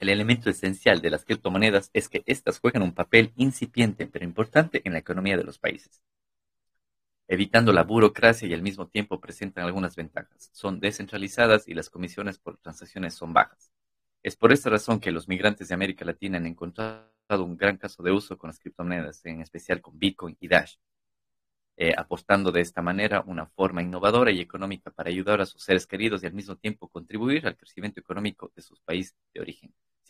El elemento esencial de las criptomonedas es que éstas juegan un papel incipiente pero importante en la economía de los países, evitando la burocracia y al mismo tiempo presentan algunas ventajas. Son descentralizadas y las comisiones por transacciones son bajas. Es por esta razón que los migrantes de América Latina han encontrado un gran caso de uso con las criptomonedas, en especial con Bitcoin y Dash, eh, apostando de esta manera una forma innovadora y económica para ayudar a sus seres queridos y al mismo tiempo contribuir al crecimiento económico de sus países de origen.